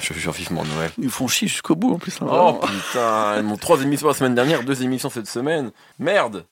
je jure vivement Noël. Ils font chier jusqu'au bout en plus. hein, Oh putain, mon trois émissions la semaine dernière, deux émissions cette semaine. Merde.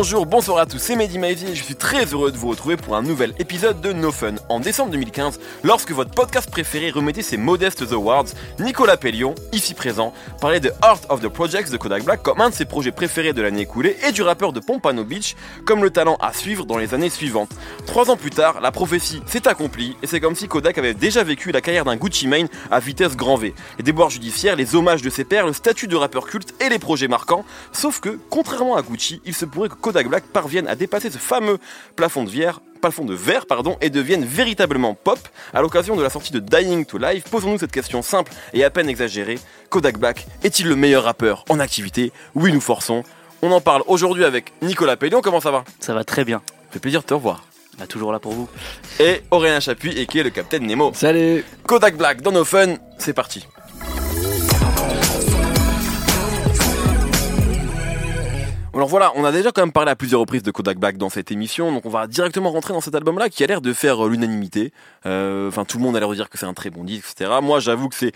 Bonjour, bonsoir à tous, c'est Mehdi Maizy et je suis très heureux de vous retrouver pour un nouvel épisode de No Fun. En décembre 2015, lorsque votre podcast préféré remettait ses modestes awards, Nicolas Pellion, ici présent, parlait de Art of the Projects de Kodak Black comme un de ses projets préférés de l'année écoulée et du rappeur de Pompano Beach comme le talent à suivre dans les années suivantes. Trois ans plus tard, la prophétie s'est accomplie et c'est comme si Kodak avait déjà vécu la carrière d'un Gucci Mane à vitesse grand V. Les déboires judiciaires, les hommages de ses pairs, le statut de rappeur culte et les projets marquants, sauf que, contrairement à Gucci, il se pourrait que Kodak Black parvienne à dépasser ce fameux plafond de verre plafond de verre pardon, et devienne véritablement pop à l'occasion de la sortie de Dying to Life. Posons-nous cette question simple et à peine exagérée. Kodak Black est-il le meilleur rappeur en activité? Oui, nous forçons. On en parle aujourd'hui avec Nicolas Pellion. Comment ça va? Ça va très bien. Ça fait plaisir de te revoir. Bah, toujours là pour vous. Et Aurélien Chapuis, et qui est le capitaine Nemo. Salut Kodak Black dans nos fun, c'est parti. Alors voilà, on a déjà quand même parlé à plusieurs reprises de Kodak Black dans cette émission, donc on va directement rentrer dans cet album-là qui a l'air de faire euh, l'unanimité. Euh, Enfin, tout le monde a l'air de dire que c'est un très bon disque, etc. Moi, j'avoue que c'est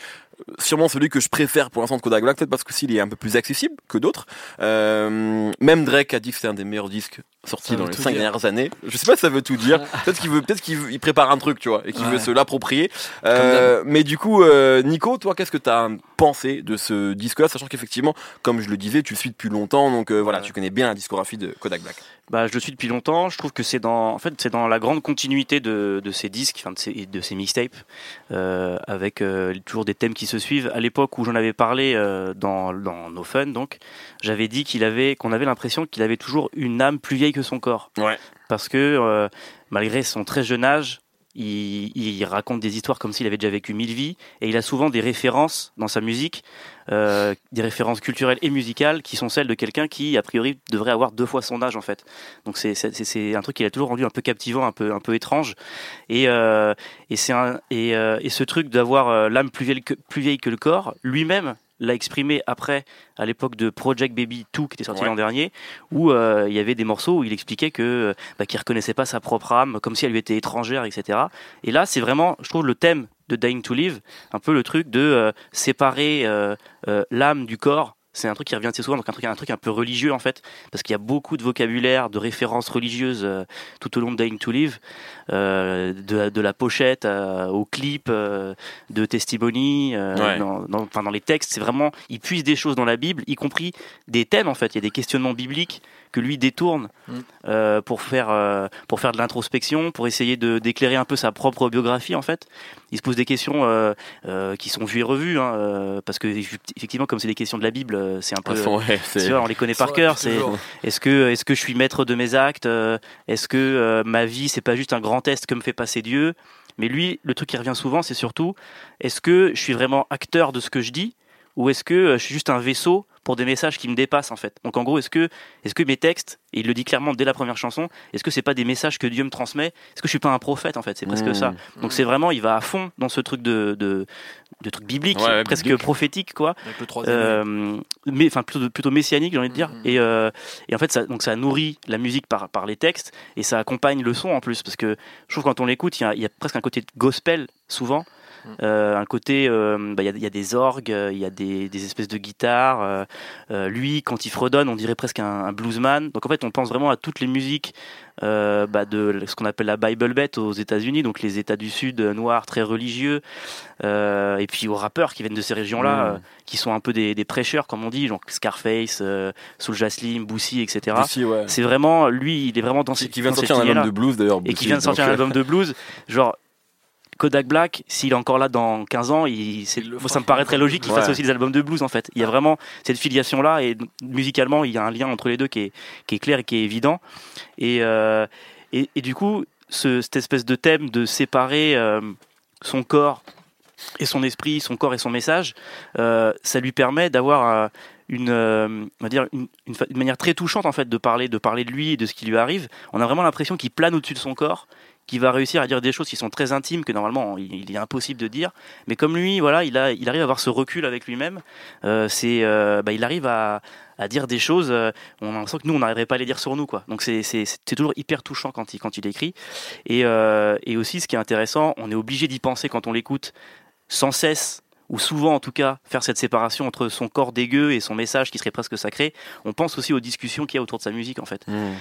sûrement celui que je préfère pour l'instant de Kodak Black, peut-être parce que s'il est un peu plus accessible que d'autres. Euh, même Drake a dit que c'est un des meilleurs disques sortis dans les cinq dire. dernières années. Je sais pas si ça veut tout dire. Peut-être qu'il veut, peut-être qu'il prépare un truc, tu vois, et qu'il Ouais. veut se l'approprier. Euh, mais du coup, euh, Nico, toi, qu'est-ce que tu as pensé de ce disque-là, sachant qu'effectivement, comme je le disais, tu le suis depuis longtemps, donc voilà, Ouais. tu connais bien la discographie de Kodak Black. Bah, je le suis depuis longtemps. Je trouve que c'est dans, en fait, c'est dans la grande continuité de, de ces disques, enfin de ces, de ces mixtapes, euh, avec euh, toujours des thèmes qui se suivent. À l'époque où j'en avais parlé euh, dans, dans No Fun, donc, j'avais dit qu'il avait, qu'on avait l'impression qu'il avait toujours une âme plus vieille que son corps. Ouais. Parce que euh, malgré son très jeune âge, il, raconte des histoires comme s'il avait déjà vécu mille vies, et il a souvent des références dans sa musique, euh, des références culturelles et musicales qui sont celles de quelqu'un qui, a priori, devrait avoir deux fois son âge en fait. Donc c'est un truc qui l'a toujours rendu un peu captivant, un peu étrange. Et euh, euh, et ce truc d'avoir l'âme plus vieille que le corps, lui-même l'a exprimé après à l'époque de Project Baby 2 qui était sorti Ouais. l'an dernier où euh, il y avait des morceaux où il expliquait que bah, qu'il reconnaissait pas sa propre âme comme si elle lui était étrangère etc et là c'est vraiment je trouve le thème de Dying to Live un peu le truc de euh, séparer euh, euh, l'âme du corps c'est un truc qui revient assez souvent donc un truc un truc un peu religieux en fait parce qu'il y a beaucoup de vocabulaire de références religieuses euh, tout au long de Dying to Live euh, de, de la pochette euh, au clip euh, de testimony euh, Ouais. dans, dans, enfin, dans les textes c'est vraiment il puise des choses dans la Bible y compris des thèmes en fait il y a des questionnements bibliques que lui détourne Mm. euh, pour faire euh, pour faire de l'introspection pour essayer de d'éclairer un peu sa propre biographie en fait. Il se pose des questions euh, qui sont vues et revues hein, parce que effectivement comme c'est des questions de la Bible c'est un peu De toute façon, ouais, tu c'est- vois, on les connaît par cœur c'est est-ce que, est-ce que je suis maître de mes actes Est-ce que ma vie, c'est pas juste un grand test que me fait passer Dieu? Mais lui, le truc qui revient souvent, c'est surtout est-ce que je suis vraiment acteur de ce que je dis? Ou est-ce que je suis juste un vaisseau pour des messages qui me dépassent en fait Donc en gros, est-ce que, est-ce que mes textes, et il le dit clairement dès la première chanson, est-ce que c'est pas des messages que Dieu me transmet? Est-ce que je suis pas un prophète en fait? C'est presque Mmh. ça. Donc c'est vraiment, il va à fond dans ce truc de, de, de truc biblique, Ouais, ouais, presque biblique. prophétique quoi. Avec le troisième. œil. Euh, mais enfin plutôt plutôt messianique j'ai envie de dire et, euh, et en fait ça donc ça nourrit la musique par par les textes et ça accompagne le son en plus parce que je trouve quand on l'écoute il y y a presque un côté gospel souvent. Euh, un côté euh, bah, il y, a, il y a des orgues euh, il y a des, des espèces de guitares euh, lui quand il fredonne on dirait presque un, un bluesman donc en fait on pense vraiment à toutes les musiques bah, de ce qu'on appelle la Bible Belt aux États-Unis donc les États du Sud noirs très religieux et puis aux rappeurs qui viennent de ces régions-là Mm. qui sont un peu des, des prêcheurs, comme on dit, genre Scarface, Soulja Slim, Boosie, etc. Ouais. C'est vraiment, lui, il est vraiment dans, ces- qui vient de sortir un album de blues d'ailleurs. Et qui vient de sortir un album de blues. Genre, Kodak Black, s'il est encore là dans 15 ans, il, moi, ça me paraîtrait logique qu'il fasse aussi des albums de blues, en fait. Il y a vraiment cette filiation-là, et musicalement, il y a un lien entre les deux qui est, qui est clair et qui est évident. Et, euh, et, et du coup, ce- cette espèce de thème de séparer euh, son corps et son esprit, son corps et son message, euh, ça lui permet d'avoir une, euh, on va dire une, une fa- une manière très touchante en fait de parler, de parler de lui et de ce qui lui arrive. On a vraiment l'impression qu'il plane au-dessus de son corps, qui va réussir à dire des choses qui sont très intimes que normalement il, est impossible de dire. Mais comme lui, voilà, il arrive à avoir ce recul avec lui-même. Euh, c'est, euh, bah, il arrive à, à dire des choses. Euh, on a l'impression que nous, on n'arriverait pas à les dire sur nous, quoi. Donc c'est, c'est, c'est toujours hyper touchant quand il, quand il écrit. Et, et aussi, ce qui est intéressant, on est obligé d'y penser quand on l'écoute sans cesse ou souvent en tout cas, faire cette séparation entre son corps dégueu et son message qui serait presque sacré. On pense aussi aux discussions qu'il y a autour de sa musique en fait, mmh.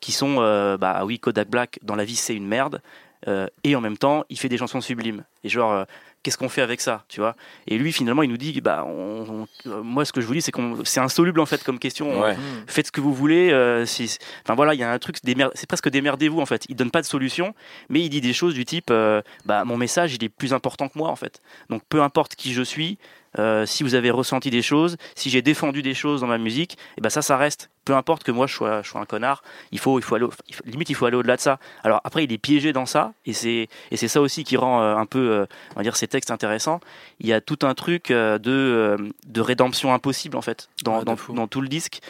Qui sont, euh, bah oui, Kodak Black, dans la vie c'est une merde, euh, et en même temps, il fait des chansons sublimes. Et genre, euh, qu'est-ce qu'on fait avec ça, tu vois? Et lui, finalement, il nous dit, bah, on, euh, moi, ce que je vous dis, c'est qu'on, c'est insoluble en fait comme question. Faites ce que vous voulez. si, enfin voilà, il y a un truc, c'est presque démerdez-vous en fait. Il donne pas de solution, mais il dit des choses du type, bah, mon message, il est plus important que moi en fait. Donc peu importe qui je suis, euh, si vous avez ressenti des choses, si j'ai défendu des choses dans ma musique, et eh ben ça, ça reste. Peu importe que moi je sois, je sois un connard, il faut, il faut aller, limite il faut aller au-delà de ça. Alors après, il est piégé dans ça, et c'est, et c'est ça aussi qui rend euh, un peu, euh, on va dire, ces textes intéressants. Il y a tout un truc de, de rédemption impossible en fait dans, dans, dans, tout le disque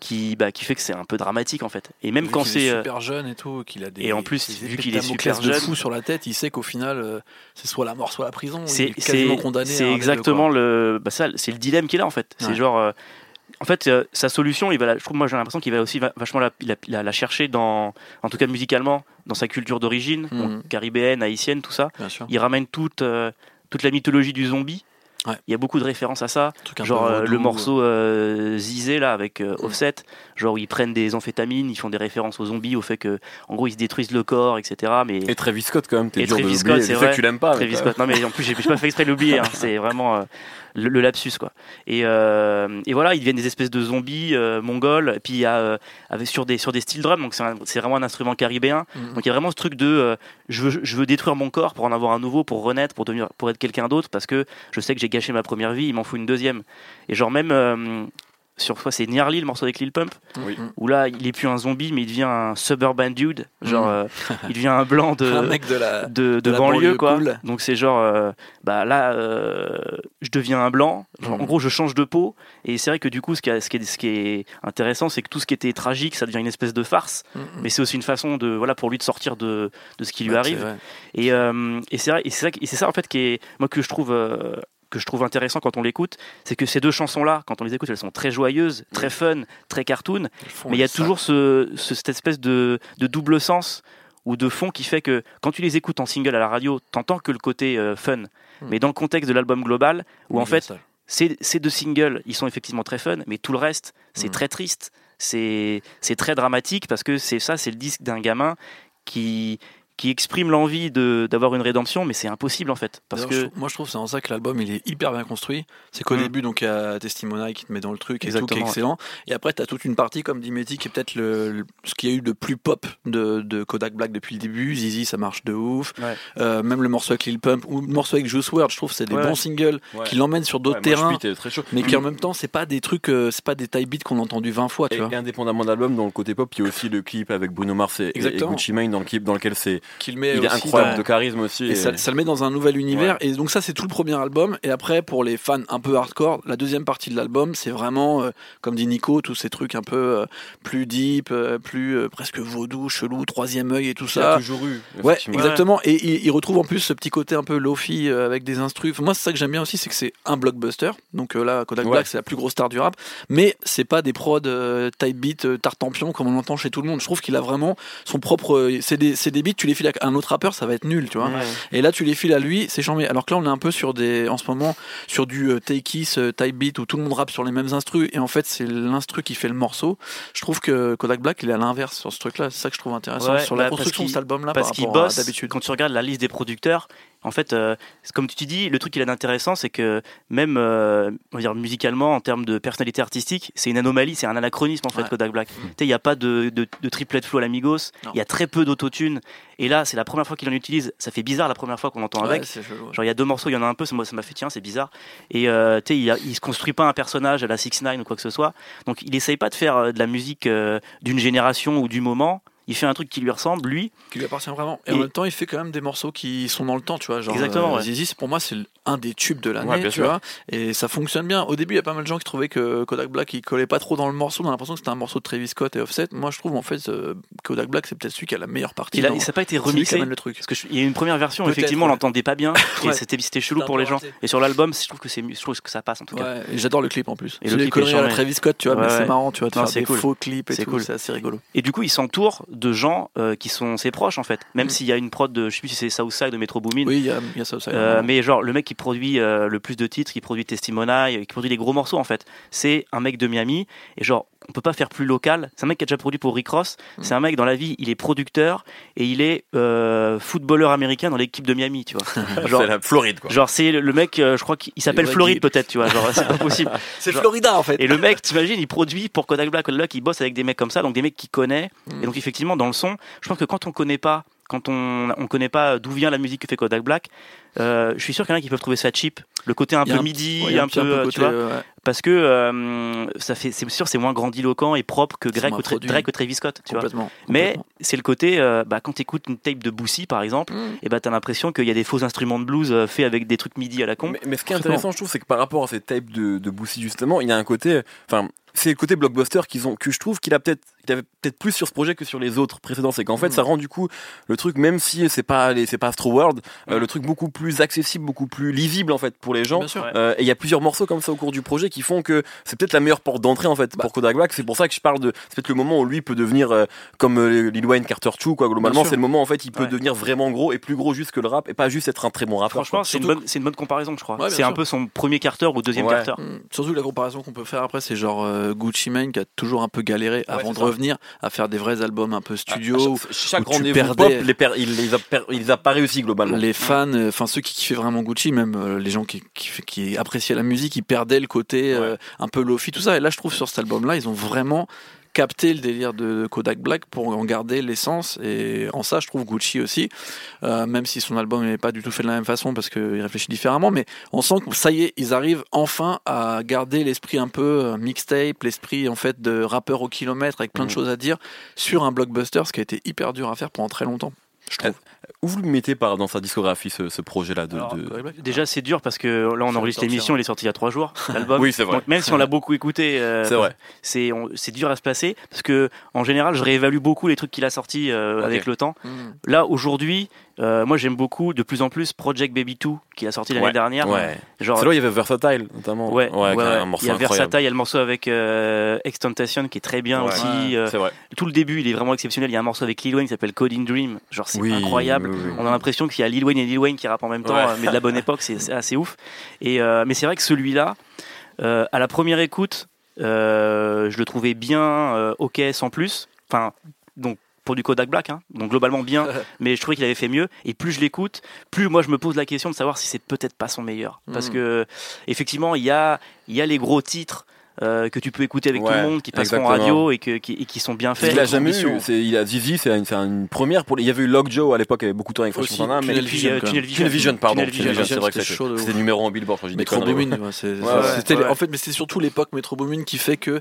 qui, bah, qui fait que c'est un peu dramatique en fait. Et même quand c'est euh, super jeune et tout, qu'il a des et en plus vu qu'il est super jeune, fou sur la tête, il sait qu'au final euh, c'est soit la mort soit la prison. C'est quasiment condamné. C'est exactement le, bah, ça, c'est le dilemme qu'il a en fait. C'est genre, euh, en fait, sa solution, il va, je trouve moi j'ai l'impression qu'il va aussi vachement la, la, la, chercher dans, en tout cas musicalement, dans sa culture d'origine, mmh. caribéenne, haïtienne, tout ça. Il ramène toute toute la mythologie du zombie il y a beaucoup de références à ça. Genre euh, le morceau euh, Zizé là avec euh, Offset, genre où ils prennent des amphétamines, ils font des références aux zombies, au fait que en gros ils se détruisent le corps, etc. Mais et Travis Scott quand même, t'es dur Travis Scott, c'est vrai. que tu l'aimes pas. Travis Scott, non mais en plus j'ai pas fait exprès de l'oublier. Hein. C'est vraiment le, lapsus quoi. Et, euh, et, voilà, ils deviennent des espèces de zombies euh, mongols. Et puis il y a euh, avec, sur des sur des styles drum, donc c'est vraiment un instrument caribéen. Mhm. Donc il y a vraiment ce truc de je veux je veux détruire mon corps pour en avoir un nouveau, pour renaître, pour devenir pour être quelqu'un d'autre, parce que je sais que j'ai gâché ma première vie, il m'en faut une deuxième. Et genre même sur fois c'est Nearly le morceau avec Lil Pump où là il est plus un zombie mais il devient un suburban dude. Genre mm. euh, il devient un blanc de un mec de la de, banlieue, quoi. donc c'est genre euh, bah là euh, je deviens un blanc. Mm. en gros je change de peau. Et c'est vrai que du coup ce qui, est, ce qui est, ce qui est intéressant c'est que tout ce qui était tragique ça devient une espèce de farce. Mm, mais c'est aussi une façon de voilà pour lui de sortir de, de ce qui lui arrive. et, et c'est ça, et c'est ça en fait qui est moi que je trouve que je trouve intéressant quand on l'écoute, c'est que ces deux chansons-là, quand on les écoute, elles sont très joyeuses, très fun, très cartoon, mais il y a toujours ce, cette espèce de, double sens ou de fond qui fait que quand tu les écoutes en single à la radio, t'entends que le côté euh, fun, hmm. mais dans le contexte de l'album global, où en fait, ces, ces, deux singles, ils sont effectivement très fun, mais tout le reste, c'est hmm. très triste, c'est très dramatique parce que c'est ça, c'est le disque d'un gamin qui, qui exprime l'envie d'avoir une rédemption, mais c'est impossible en fait. Parce que moi je trouve c'est en ça que l'album il est hyper bien construit. C'est qu'au mm. début donc il y a Testimony qui te met dans le truc et tout qui est excellent. Et après tu as toute une partie comme dit Mehdi qui est peut-être le, ce qu'il y a eu de plus pop de, de, Kodak Black depuis le début. Zizi ça marche de ouf. Euh, même le morceau avec Lil Pump ou le morceau avec Juice WRLD, je trouve c'est des bons singles qui l'emmènent sur d'autres terrains. Très chaud. Mais qui en même temps c'est pas des trucs, euh, c'est pas des type beats qu'on a entendu 20 fois. Tu et, vois. indépendamment de l'album, dans le côté pop, il y a aussi le clip avec Bruno Mars et, Gucci Mane dans le clip dans lequel c'est qu'il met incroyable de charisme aussi. Et, ça, le met dans un nouvel univers. Et donc ça, c'est tout le premier album. Et après, pour les fans un peu hardcore, la deuxième partie de l'album, c'est vraiment, euh, comme dit Nico, tous ces trucs un peu euh, plus deep, euh, plus presque vaudou, chelou, troisième œil et tout ça. Il a toujours eu. Ouais, exactement. Et il, retrouve en plus ce petit côté un peu lofi avec des instrus. Moi, c'est ça que j'aime bien aussi, c'est que c'est un blockbuster. Donc là, Kodak Black, c'est la plus grosse star du rap. Mais c'est pas des prods type beat, tartampion comme on entend chez tout le monde. Je trouve qu'il a vraiment son propre. C'est des, des beats, tu les files à un autre rappeur, ça va être nul tu vois. Et là, tu les files à lui, c'est chambé. Alors que là, on est un peu sur des, en ce moment, sur du euh, take it, euh, type beat où tout le monde rappe sur les mêmes instrus et en fait, c'est l'instru qui fait le morceau. Je trouve que Kodak Black, il est à l'inverse sur ce truc-là. C'est ça que je trouve intéressant sur la bah, construction de cet album-là. Parce qu'il bosse. D'habitude, quand tu regardes la liste des producteurs, en fait, euh, comme tu te dis, le truc qu'il a d'intéressant, c'est que même euh, on va dire musicalement, en termes de personnalité artistique, c'est une anomalie, c'est un anachronisme en fait, Kodak Black. Mm. Il n'y a pas de, de, de triplet flow à l'amigos, il y a très peu d'autotune. Et là, c'est la première fois qu'il en utilise. Ça fait bizarre la première fois qu'on l'entend avec. Genre, il y a deux morceaux, il y en a un peu, ça m'a fait tiens, c'est bizarre. Et euh, tu sais, il, il, se construit pas un personnage à la 6 9 ou quoi que ce soit. Donc, il essaye pas de faire de la musique d'une génération ou du moment il fait un truc qui lui ressemble, lui. Qui lui appartient vraiment. Et, Et- en même temps, il fait quand même des morceaux qui sont dans le temps, tu vois. Genre, Exactement, euh, ouais. Zizi, c'est- pour moi, c'est un des tubes de l'année, Ouais, tu sûr. vois. Et ça fonctionne bien. Au début, il y a pas mal de gens qui trouvaient que Kodak Black, il collait pas trop dans le morceau. On a l'impression que c'était un morceau de Travis Scott et Offset. Moi, je trouve, en fait, euh, Kodak Black, c'est peut-être celui qui a la meilleure partie. Il a, dans- ça n'a pas été remixé. le truc. Parce qu'il y a eu une première version, effectivement, on ouais. l'entendait pas bien. Et Ouais. c'était c'était chelou pour les gens. Et sur l'album, je trouve que c'est mieux- je trouve que ça passe en tout cas. J'adore le clip en plus. Et le clip. Travis Scott, tu vois, c'est marrant, tu vois, de faire c'est des faux clips et C'est tout, cool. c'est assez rigolo. Et du coup, il s'entoure de gens euh, qui sont ses proches en fait. Même Mm. s'il y a une prod de, je sais plus si c'est Southside de Metro Boomin. Oui, il y a, y aussi. Euh, mais genre le mec qui produit euh, le plus de titres, qui produit Testimony, qui produit les gros morceaux en fait, c'est un mec de Miami et genre on peut pas faire plus local. C'est un mec qui a déjà produit pour Rick Ross. Mm. C'est un mec dans la vie, il est producteur et il est euh, footballeur américain dans l'équipe de Miami, tu vois. genre C'est la Floride, quoi. genre c'est le mec, euh, je crois qu'il s'appelle Floride peut-être, tu vois. Genre c'est pas possible. c'est Florida en fait. Et le mec, t'imagines, il produit pour Kodak Black. Kodak Black, il bosse avec des mecs comme ça, donc des mecs qu'il connaît. Mm. Et donc effectivement, dans le son, je pense que quand on connaît pas, quand on on connaît pas d'où vient la musique que fait Kodak Black, euh, je suis sûr qu'il y en a qui peuvent trouver ça cheap. Le côté un peu un- midi, Ouais, un, peu, côté, tu vois, ouais. Parce que euh, ça fait, c'est sûr, c'est moins grandiloquent et propre que Greg ou, Tra-. Drake ou Travis Scott, tu vois. complètement. Mais c'est le côté, euh, bah, quand t'écoutes une tape de Boosie par exemple, Mm. et bah t'as l'impression qu'il y a des faux instruments de blues euh, faits avec des trucs midi à la con. Mais, mais ce qui est intéressant, je trouve, c'est que par rapport à ces tapes de, de Boosie, justement, il y a un côté. Enfin, c'est le côté blockbuster qu'ils ont, que je trouve qu'il a peut-être qu'il avait peut-être plus sur ce projet que sur les autres précédents. C'est qu'en fait, Mm. ça rend du coup le truc, même si c'est pas, les- c'est pas Astro World, euh, Mm. le truc beaucoup plus accessible, beaucoup plus lisible en fait pour les gens. Bien sûr. Ouais. Euh, et il y a plusieurs morceaux comme ça au cours du projet qui font que c'est peut-être la meilleure porte d'entrée en fait Bah. pour Kodak Black. C'est pour ça que je parle de. C'est peut-être le moment où lui peut devenir euh, comme euh, Lil Wayne, Carter 2 quoi. Globalement, c'est le moment en fait il peut Ouais. devenir vraiment gros et plus gros juste que le rap et pas juste être un très bon rappeur. Franchement, c'est une, bonne, c'est une bonne comparaison, je crois. Ouais, c'est un peu son premier Carter ou deuxième Ouais. Carter. Mm. Surtout la comparaison qu'on peut faire après, c'est genre euh, Gucci Mane qui a toujours un peu galéré avant de ça. revenir à faire des vrais albums un peu studio. À où chaque, chaque rendez-vous pop, les per- il, les a per- il les a pas réussi globalement. les fans, euh, enfin ceux qui kiffaient vraiment Gucci, même euh, les gens qui, qui, qui appréciaient la musique, ils perdaient le côté un peu lofi, tout ça. Et là, je trouve sur cet album-là, ils ont vraiment capté le délire de Kodak Black pour en garder l'essence. Et en ça, je trouve Gucci aussi, euh, même si son album n'est pas du tout fait de la même façon parce qu'il réfléchit différemment, mais on sent que ça y est, ils arrivent enfin à garder l'esprit un peu euh, mixtape, l'esprit en fait de rappeur au kilomètre avec plein de Mhm. choses à dire sur un blockbuster, ce qui a été hyper dur à faire pendant très longtemps. Je trouve. Où vous le mettez par dans sa discographie ce, ce projet-là de, Alors, de- Kodak Black Déjà, c'est dur parce que là, on enregistre l'émission, il est sorti il y a trois jours, l'album. Oui, c'est vrai. Donc, même si on l'a beaucoup écouté, euh, C'est vrai. c'est on- c'est dur à se placer parce que en général, je réévalue beaucoup les trucs qu'il a sortis euh, avec le temps. Mm. Là, aujourd'hui, euh, moi, j'aime beaucoup de plus en plus Project Baby 2 qu'il a sorti l'année Ouais. dernière. Ouais. Genre, C'est là où il y avait Versatile notamment. Ouais, qui ouais, est ouais. un morceau il y a. Versatile, il y a le morceau avec euh, Extentation qui est très bien aussi. euh, C'est vrai. tout le début, il est vraiment exceptionnel. Il y a un morceau avec Lil Wayne qui s'appelle Coding Dream. Genre, c'est Oui, incroyable. oui, oui. On a l'impression qu'il y a Lil Wayne et Lil Wayne qui rappent en même temps, euh, mais de la bonne époque, c'est c'est assez ouf. Et, mais c'est vrai que celui-là, à la première écoute, je le trouvais bien ok sans plus. Enfin, donc pour du Kodak Black, hein. donc globalement bien, mais je trouvais qu'il avait fait mieux. Et plus je l'écoute, plus moi je me pose la question de savoir si c'est peut-être pas son meilleur. Parce Mhm. que effectivement, il y a, il y a les gros titres. euh, que tu peux écouter avec tout le monde, qui passeront en radio et, que, qui, et qui sont bien faits. Il a jamais eu. c'est- Il a Zizi, c'est une, c'est une première pour. Il y avait eu Lockjaw à l'époque, il y avait beaucoup de temps avec Fresh Montana, mais Tunnel Vision, Tunnel. Vision. Tunnel Vision, pardon. Tunnel Tunnel Vision, c'est vrai que c'était numéro en Billboard. je dis des Metro. Boomin, en fait, mais c'est surtout l'époque Metro Boomin qui fait que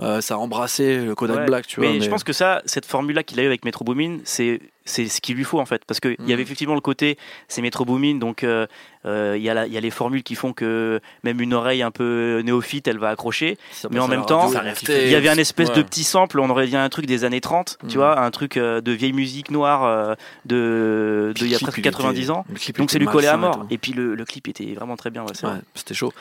euh, ça a embrassé le Kodak Ouais. Black, tu vois. mais, je pense que ça, cette formule-là qu'il a eu avec Metro Boomin, c'est c'est ce qu'il lui faut en fait, parce qu'il y avait Mhm. effectivement le côté, c'est Metro Boomin, donc euh, euh, il y, a la- il y a les formules qui font que même une oreille un peu néophyte, elle va accrocher. Ça mais en même temps. Il y avait un espèce de petit sample, on aurait dit un truc des années 30, tu Mhm. vois, un truc euh, de vieille musique noire euh, de, de il y a presque il 90 était- ans. Donc c'est lui collé à et mort. Et puis le, le clip était vraiment très bien. ouais, c'était chaud.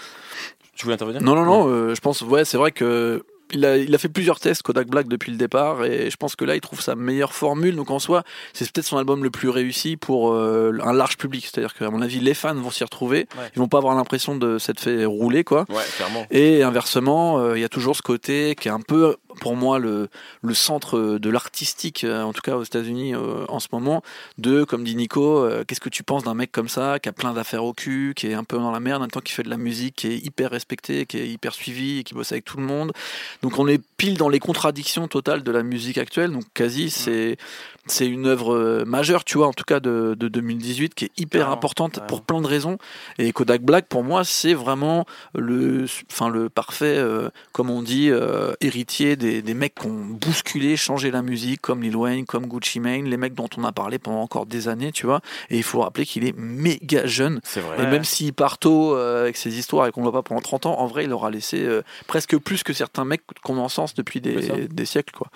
Tu voulais intervenir? Non, non, non, euh, je pense, ouais, c'est vrai que. Il a, il a fait plusieurs tests Kodak Black depuis le départ et je pense que là il trouve sa meilleure formule donc en soi c'est peut-être son album le plus réussi pour euh, un large public c'est-à-dire qu'à mon avis les fans vont s'y retrouver Ouais. ils vont pas avoir l'impression de s'être fait rouler quoi Ouais, clairement. Et inversement, euh, il y a toujours ce côté qui est un peu, pour moi, le, le centre de l'artistique, euh, en tout cas aux États-Unis euh, en ce moment, de, comme dit Nico, euh, qu'est-ce que tu penses d'un mec comme ça, qui a plein d'affaires au cul, qui est un peu dans la merde, en même temps qui fait de la musique, qui est hyper respecté, qui est hyper suivi, et qui bosse avec tout le monde. Donc on est pile dans les contradictions totales de la musique actuelle. Donc quasi, c'est c'est une œuvre euh, majeure, tu vois, en tout cas de, de 2018, qui est hyper importante pour plein de raisons. Et Kodak Black, pour moi, c'est vraiment le, enfin, le parfait, euh, comme on dit, euh, héritier des, des mecs qui ont bousculé, changé la musique, comme Lil Wayne, comme Gucci Mane, les mecs dont on a parlé pendant encore des années, tu vois. Et il faut rappeler qu'il est méga jeune. C'est vrai. Et même s'il part tôt euh, avec ses histoires et qu'on ne le voit pas pendant 30 ans, en vrai, il aura laissé presque plus que certains mecs qu'on encense depuis des, des siècles, quoi.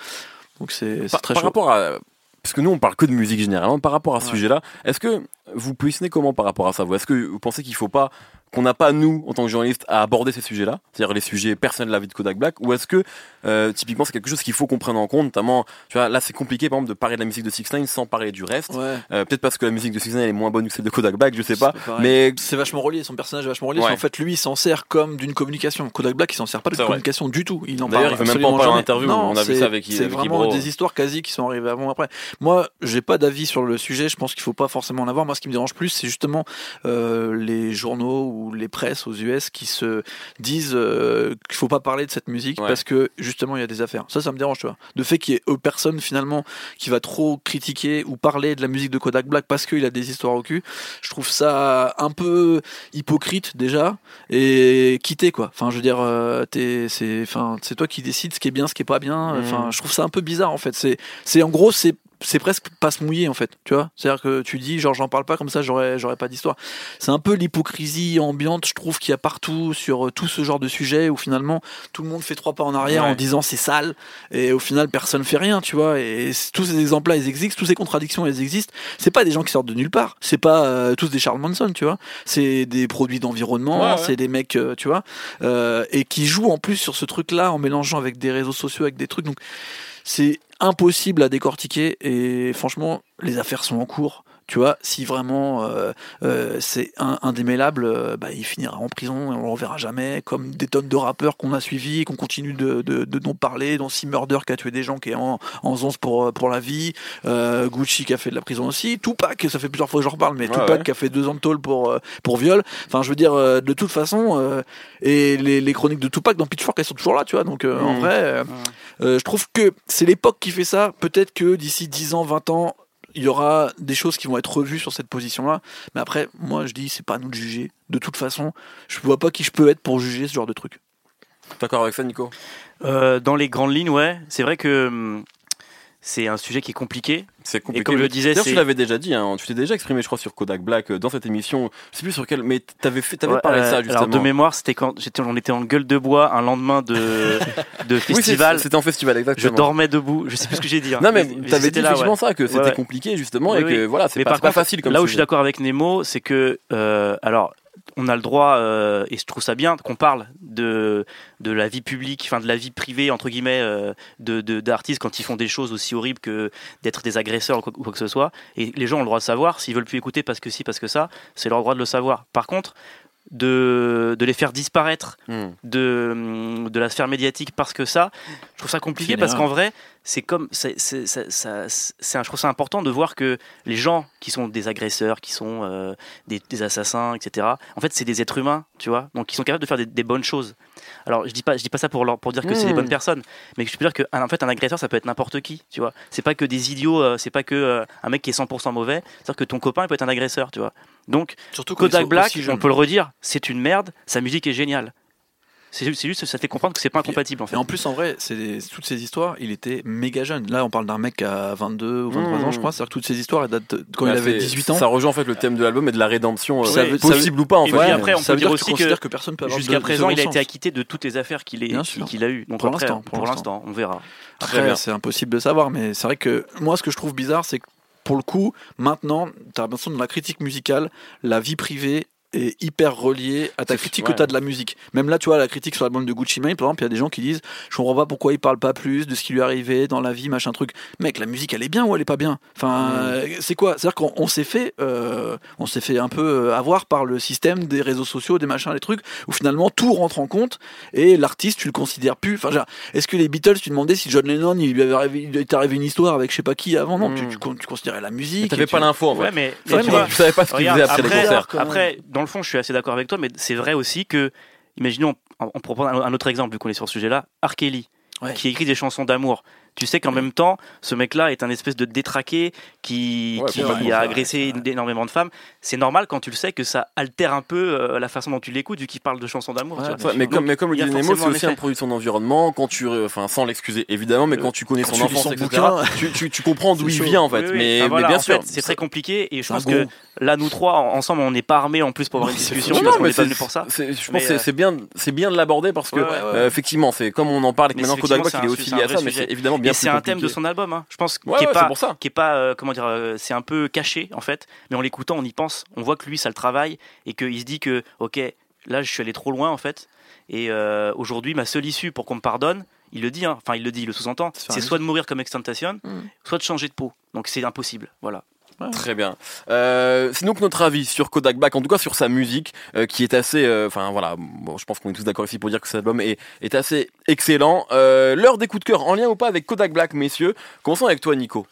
Donc c'est très par chaud. rapport à. Parce que nous, on parle que de musique généralement. Par rapport à ce Ouais. sujet-là, est-ce que vous positionnez comment par rapport à ça? Est-ce que vous pensez qu'il faut pas. qu'on n'a pas, nous, en tant que journalistes, à aborder ces sujets-là? C'est-à-dire les sujets personnels de la vie de Kodak Black? Ou est-ce que, euh, typiquement, c'est quelque chose qu'il faut qu'on prenne en compte? Notamment, tu vois, là, c'est compliqué, par exemple, de parler de la musique de 6 9 sans parler du reste. Ouais. Euh, Peut-être parce que la musique de 6 9 est moins bonne que celle de Kodak Black, je sais pas. Mais c'est vachement relié, son personnage est vachement relié. Ouais. qu'en fait, lui, il s'en sert comme d'une communication. Kodak Black, il s'en sert pas de communication du tout. Il en parle il veut même pas en parler en interview, Non, on a vu ça avec- C'est vraiment Ibro. des histoires quasi qui sont arrivées avant après. Moi, j'ai pas d'avis sur le sujet. Je pense qu'il faut pas forcément en avoir. Moi, ce qui me dérange plus, c'est justement euh, les journaux ou les presses aux US qui se disent euh, qu'il faut pas parler de cette musique Ouais. parce que justement il y a des affaires. Ça, ça me dérange, tu vois. Le fait qu'il y ait euh, personne finalement qui va trop critiquer ou parler de la musique de Kodak Black parce qu'il a des histoires au cul, je trouve ça un peu hypocrite déjà et quitter quoi. Enfin, je veux dire, euh, c'est, enfin, c'est toi qui décides ce qui est bien, ce qui est pas bien. Enfin, Mhm. je trouve ça un peu bizarre en fait. C'est, c'est en gros, c'est c'est presque pas se mouiller en fait, tu vois. C'est-à-dire que tu dis genre j'en parle pas comme ça, j'aurais j'aurais pas d'histoire. C'est un peu l'hypocrisie ambiante, je trouve qu'il y a partout sur euh, tout ce genre de sujet où finalement tout le monde fait trois pas en arrière Ouais. en disant c'est sale et au final personne fait rien, tu vois. Et tous ces exemples-là, ils existent, toutes ces contradictions, elles existent. C'est pas des gens qui sortent de nulle part. C'est pas euh, tous des Charles Manson, tu vois. C'est des produits d'environnement, Ouais, ouais. c'est des mecs, euh, tu vois, euh, et qui jouent en plus sur ce truc-là en mélangeant avec des réseaux sociaux, avec des trucs. Donc c'est impossible à décortiquer et franchement les affaires sont en cours tu vois si vraiment euh, euh, c'est indémêlable euh, bah, il finira en prison et on le reverra jamais comme des tonnes de rappeurs qu'on a suivis et qu'on continue de, de, de dont parler dont Si Murder qui a tué des gens qui est en, en 11 pour, pour la vie euh, Gucci qui a fait de la prison aussi Tupac ça fait plusieurs fois que j'en reparle mais Tupac ouais. qui a fait deux ans de tôle pour, pour viol enfin je veux dire de toute façon euh, et les, les chroniques de Tupac dans Pitchfork elles sont toujours là tu vois donc euh, en Mhm. vrai je trouve que c'est l'époque qui fait ça. Peut-être que d'ici 10 ans, 20 ans, il y aura des choses qui vont être revues sur cette position-là. Mais après, moi, je dis, c'est pas à nous de juger. De toute façon, je vois pas qui je peux être pour juger ce genre de truc. d'accord avec ça, Nico? Euh, dans les grandes lignes, ouais. C'est vrai que hum, c'est un sujet qui est compliqué. C'est compliqué. Et comme je disais, tu l'avais déjà dit, hein, tu t'es déjà exprimé, je crois, sur Kodak Black euh, dans cette émission. Je sais plus sur quel, mais t'avais fait, t'avais Ouais, parlé de euh, ça justement. Alors de mémoire, c'était quand j'étais, on était en gueule de bois un lendemain de, de Oui, c'est- festival. C'était en festival, je exactement. dormais debout. Je sais plus ce que j'ai dit. hein. Non mais Mais t'avais dit là, ouais. ça que c'était Ouais, compliqué justement Oui, et que oui. voilà c'est Mais pas, pas facile comme Là où je suis d'accord avec Nemo, c'est que euh, alors on a le droit euh, et je trouve ça bien qu'on parle de de la vie publique, enfin de la vie privée entre guillemets euh, de de- d'artistes quand ils font des choses aussi horribles que d'être des agresseurs ou quoi, ou quoi que ce soit. Et les gens ont le droit de savoir s'ils veulent plus écouter parce que si parce que ça, c'est leur droit de le savoir. Par contre de, de les faire disparaître Hmm. de, de la sphère médiatique parce que ça, je trouve ça compliqué parce qu'en vrai, c'est comme, c'est, c'est, ça- ça- c'est un- je trouve ça important de voir que les gens qui sont des agresseurs, qui sont euh, des, des assassins, etc. En fait, c'est des êtres humains, tu vois, donc ils sont capables de faire des, des bonnes choses. Alors, je dis pas, je dis pas ça pour leur- pour dire que c'est des Mm. bonnes personnes, mais je peux dire que en fait, un agresseur, ça peut être n'importe qui, tu vois. C'est pas que des idiots, euh, c'est pas que euh, un mec qui est 100% mauvais. C'est-à-dire que ton copain il peut être un agresseur, tu vois. Donc Surtout Kodak Black, on peut le redire, c'est une merde, sa musique est géniale. C'est juste, ça fait comprendre que c'est pas incompatible en fait. Et en plus, en vrai, c'est toutes ces histoires, il était méga jeune. Là, on parle d'un mec à 22 ou 23 Mmh. ans, je crois. C'est-à-dire que toutes ces histoires, elles datent de quand Bah, il avait c'est- 18 ans. Ça rejoint en fait le thème de l'album et de la rédemption euh, ça veut- ça veut- possible ou pas en Et fait. Ouais, après, on ça peut veut dire dire aussi que tu que personne peut avoir Jusqu'à de- de présent, il a été acquitté de toutes les affaires qu'il a eues. Donc Pour l'instant, pour l'instant. on verra. Très bien. Après, c'est impossible de savoir, mais c'est vrai que moi, ce que je trouve bizarre, c'est que pour le coup, maintenant, t'as l'impression dans la critique musicale, la vie privée est hyper reliée à ta critique ouais. que t'as de la musique. Même là, tu vois, la critique sur l'album de Gucci Mane, par exemple, il y a des gens qui disent Je comprends pas pourquoi il parle pas plus de ce qui lui est arrivé dans la vie, machin truc. Mec, la musique, elle est bien ou elle est pas bien? Enfin, Mm. c'est quoi? C'est-à-dire qu'on on s'est fait, euh, on s'est fait un peu euh, avoir par le système des réseaux sociaux, des machins, des trucs, où finalement tout rentre en compte et l'artiste, tu le considères plus. Enfin, genre, est-ce que les Beatles, tu demandais si John Lennon, il lui avait arrivé, il lui était arrivé une histoire avec je sais pas qui avant? Non, Mm. tu, tu, con- tu considérais la musique. T'avais et pas tu- l'info en fait. Ouais, mais, tu vois, savais pas ce qu'il faisait après, les concerts. après, dans le fond, je suis assez d'accord avec toi, mais c'est vrai aussi que, imaginons, on, on un, autre exemple vu qu'on est sur ce sujet-là, Ouais. qui écrit des chansons d'amour. Tu sais qu'en même temps, ce mec-là est un espèce de détraqué qui, Ouais, qui complètement. a agressé énormément de femmes. C'est normal quand tu le sais que ça altère un peu euh, la façon dont tu l'écoutes, vu qu'il parle de chansons d'amour. Mais, comme, mais comme le disait Nemo, c'est aussi un produit de son environnement. Quand tu, euh, enfin, sans l'excuser évidemment, mais quand tu connais son quand enfance, son bouquin. tu, tu, tu comprends d'où il chaud. vient en fait. Oui, oui. Mais, bien en sûr, c'est très compliqué et je pense que là, nous trois, en- ensemble, on n'est pas armés en plus pour avoir une discussion. Non, mais pas pour ça. je pense que euh, c'est bien, c'est bien de l'aborder parce que euh, effectivement, c'est comme on en parle et que maintenant Kodak il est aussi lié à ça, mais c'est évidemment bien Et c'est un thème de son album, hein. je pense, Ouais, qui est ouais, pas, pour ça. qui est pas, euh, comment dire, euh, c'est un peu caché en fait, mais en l'écoutant, on y pense, on voit que lui, ça le travaille et qu'il se dit que, ok, là, je suis allé trop loin en fait, et euh, aujourd'hui, ma seule issue pour qu'on me pardonne, il le dit, hein. enfin, il le dit, il le sous-entend, C'est soit de mourir comme Extentation, Mm. soit de changer de peau. Donc c'est impossible, voilà. Très bien. Euh, c'est donc notre avis sur Kodak Black, en tout cas sur sa musique, euh, qui est assez, euh, enfin voilà, bon, je pense qu'on est tous d'accord ici pour dire que cet album est, est assez excellent. Euh, L'heure des coups de cœur en lien ou pas avec Kodak Black, messieurs. Commençons avec toi, Nico.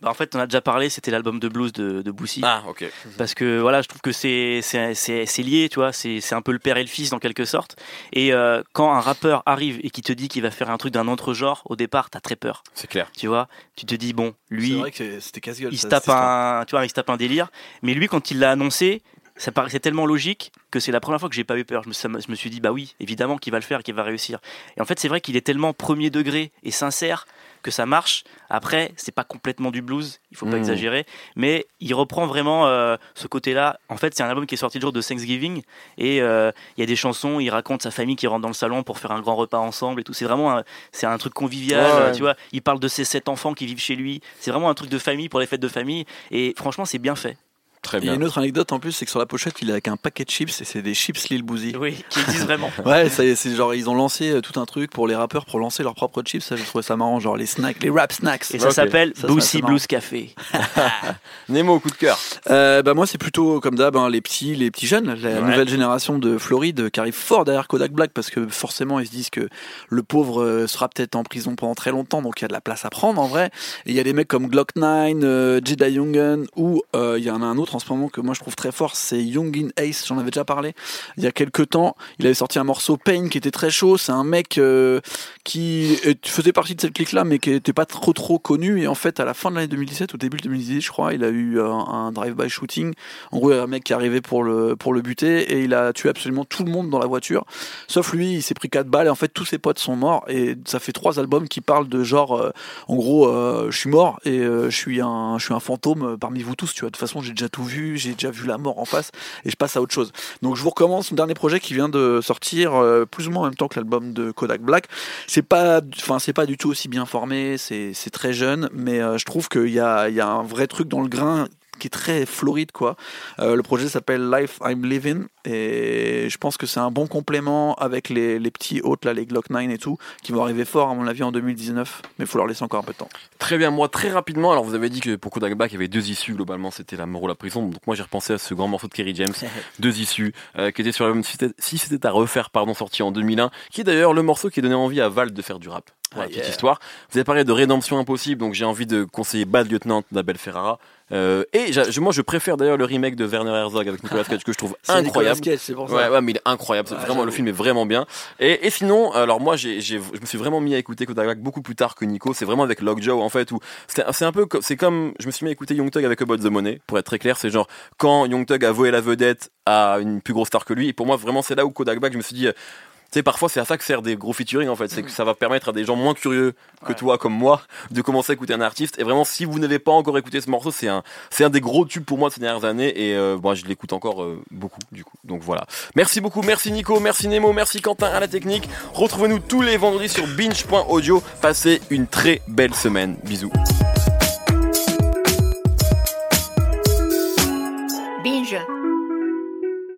Bah, en fait, on a déjà parlé, c'était l'album de blues de, de Boussy. Ah, ok. parce que voilà, je trouve que c'est c'est c'est c'est lié, tu vois, c'est c'est un peu le père et le fils dans quelque sorte. Et euh, quand un rappeur arrive et qui te dit qu'il va faire un truc d'un autre genre, au départ, t'as très peur, C'est clair. tu vois. Tu te dis bon, C'est lui, vrai que c'était casse-gueule. il se tape un, tu vois, il se tape un délire. Mais lui, quand il l'a annoncé, ça paraissait tellement logique que c'est la première fois que j'ai pas eu peur. Je me, ça je me suis dit bah oui, évidemment qu'il va le faire, qu'il va réussir. Et en fait, c'est vrai qu'il est tellement premier degré et sincère que ça marche. Après, c'est pas complètement du blues, il faut pas Mhm. exagérer, mais il reprend vraiment euh, ce côté-là. En fait, c'est un album qui est sorti le jour de Thanksgiving et euh, il y a des chansons. Il raconte sa famille qui rentre dans le salon pour faire un grand repas ensemble et tout. C'est vraiment un, c'est un truc convivial, Ouais, ouais. tu vois. Il parle de ses sept enfants qui vivent chez lui. C'est vraiment un truc de famille pour les fêtes de famille. Et franchement, c'est bien fait. Très Il y a bien. une autre anecdote en plus, c'est que sur la pochette, il est avec un paquet de chips et c'est des chips Lil Boozy. Oui, qui existe vraiment. Ouais, c'est genre ils ont lancé euh, tout un truc pour les rappeurs pour lancer leurs propres chips. Ça, je trouvais ça marrant, genre les snacks, les rap snacks. Et ça s'appelle marrant. Blues Café. Nemo, coup de cœur. Euh, bah moi c'est plutôt comme d'hab hein, les petits les petits jeunes la Ouais. nouvelle génération de Floride qui arrive fort derrière Kodak Black parce que forcément ils se disent que le pauvre euh, sera peut-être en prison pendant très longtemps donc il y a de la place à prendre en vrai et il y a des mecs comme Glock 9 euh, Jedi Youngen ou euh, il y en a un autre en ce moment que moi je trouve très fort c'est Youngin Ace. J'en avais déjà parlé il y a quelques temps. Il avait sorti un morceau Pain qui était très chaud. C'est un mec euh, qui faisait partie de cette clique là mais qui était pas trop trop connu. Et en fait à la fin de l'année 2017 au début de 2018 je crois il a eu un drive-by shooting. En gros il y a un mec qui est arrivé pour le pour le buter et il a tué absolument tout le monde dans la voiture. Sauf lui il s'est pris quatre balles et en fait tous ses potes sont morts. Et ça fait trois albums qui parlent de genre euh, en gros euh, je suis mort et je suis un je suis un fantôme parmi vous tous tu vois. De toute façon j'ai déjà tout vu j'ai déjà vu la mort en face et je passe à autre chose. Donc je vous recommence mon dernier projet qui vient de sortir euh, plus ou moins en même temps que l'album de Kodak Black. C'est pas enfin c'est pas du tout aussi bien formé c'est très jeune mais euh, je trouve qu'il y a y a un vrai truc dans le grain qui est très floride quoi. Euh, le projet s'appelle Life I'm Living et je pense que c'est un bon complément avec les, les petits hôtes là, les Glock 9 et tout, qui vont arriver fort à mon avis en 2019, mais il faut leur laisser encore un peu de temps. Très bien, moi très rapidement, alors vous avez dit que pour Kodak Black il y avait deux issues globalement, c'était la mort ou la prison, donc moi j'ai repensé à ce grand morceau de Kerry James, deux issues, euh, qui était sur l'album Si c'était- Si c'était à refaire, pardon, sorti en 2001, qui est d'ailleurs le morceau qui donné envie à Val de faire du rap. La Ah, petite yeah. histoire. Vous avez parlé de Rédemption Impossible, donc j'ai envie de conseiller Bad Lieutenant d'Abel Ferrara. Euh, et moi je préfère d'ailleurs le remake de Werner Herzog avec Nicolas Cage que je trouve incroyable. Nicolas Cage, c'est pour ça. Ouais, ouais, mais il est incroyable. Vraiment, le film est vraiment bien. Et, et sinon, alors moi, j'ai, je me suis vraiment mis à écouter Kodak Black beaucoup plus tard que Nico. C'est vraiment avec Lockjaw, en fait, où c'est, un peu, c'est comme, je me suis mis à écouter Young Thug avec About the Money. Pour être très clair, c'est genre, quand Young Thug a volé la vedette à une plus grosse star que lui. Et pour moi, vraiment, c'est là où Kodak Black, je me suis dit, euh, tu sais, parfois, c'est à ça que sert des gros featuring, en fait. C'est que ça va permettre à des gens moins curieux que Ouais. toi, comme moi, de commencer à écouter un artiste. Et vraiment, si vous n'avez pas encore écouté ce morceau, c'est un, c'est un des gros tubes pour moi de ces dernières années. Et euh, moi, je l'écoute encore euh, beaucoup, du coup. Donc voilà. Merci beaucoup. Merci Nico. Merci Nemo. Merci Quentin à la technique. Retrouvez-nous tous les vendredis sur binge.audio. Passez une très belle semaine. Bisous.